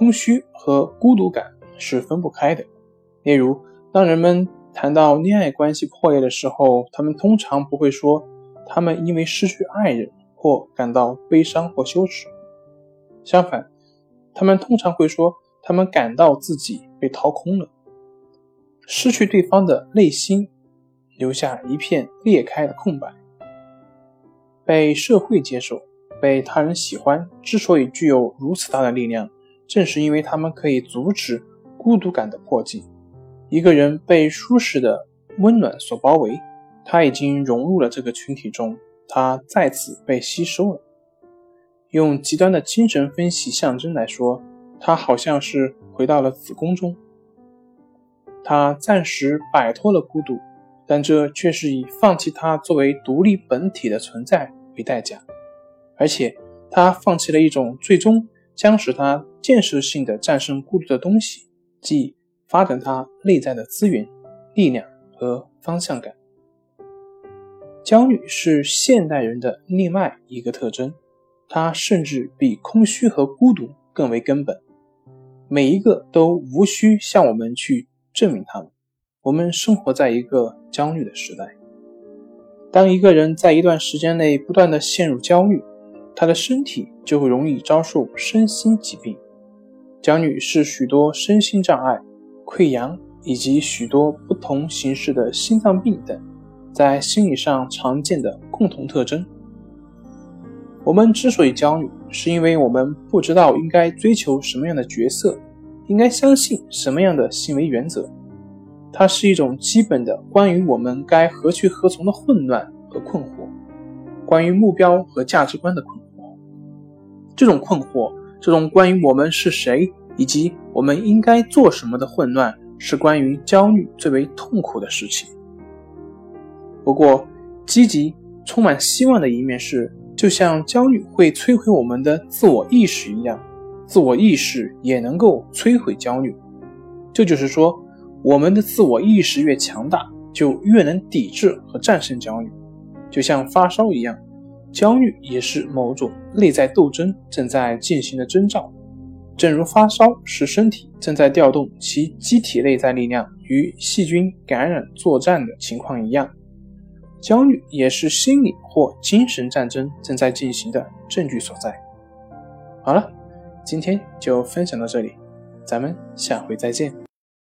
空虚和孤独感是分不开的。例如，当人们谈到恋爱关系破裂的时候，他们通常不会说他们因为失去爱人或感到悲伤或羞耻。相反，他们通常会说他们感到自己被掏空了，失去对方的内心，留下一片裂开的空白。被社会接受、被他人喜欢，之所以具有如此大的力量。正是因为他们可以阻止孤独感的破镜。一个人被舒适的温暖所包围，他已经融入了这个群体中，他再次被吸收了。用极端的精神分析象征来说，他好像是回到了子宫中。他暂时摆脱了孤独，但这却是以放弃他作为独立本体的存在为代价，而且他放弃了一种最终。将使他建设性的战胜孤独的东西，即发展他内在的资源、力量和方向感。焦虑是现代人的另外一个特征，它甚至比空虚和孤独更为根本。每一个都无需向我们去证明他们。我们生活在一个焦虑的时代。当一个人在一段时间内不断的陷入焦虑，他的身体就会容易遭受身心疾病。焦虑是许多身心障碍、溃疡以及许多不同形式的心脏病等在心理上常见的共同特征。我们之所以焦虑，是因为我们不知道应该追求什么样的角色，应该相信什么样的行为原则。它是一种基本的关于我们该何去何从的混乱和困惑，关于目标和价值观的困。这种困惑，这种关于我们是谁以及我们应该做什么的混乱，是关于焦虑最为痛苦的事情。不过，积极、充满希望的一面是，就像焦虑会摧毁我们的自我意识一样，自我意识也能够摧毁焦虑。这就是说，我们的自我意识越强大，就越能抵制和战胜焦虑，就像发烧一样。焦虑也是某种内在斗争正在进行的征兆，正如发烧是身体正在调动其机体内在力量与细菌感染作战的情况一样，焦虑也是心理或精神战争正在进行的证据所在。好了，今天就分享到这里，咱们下回再见。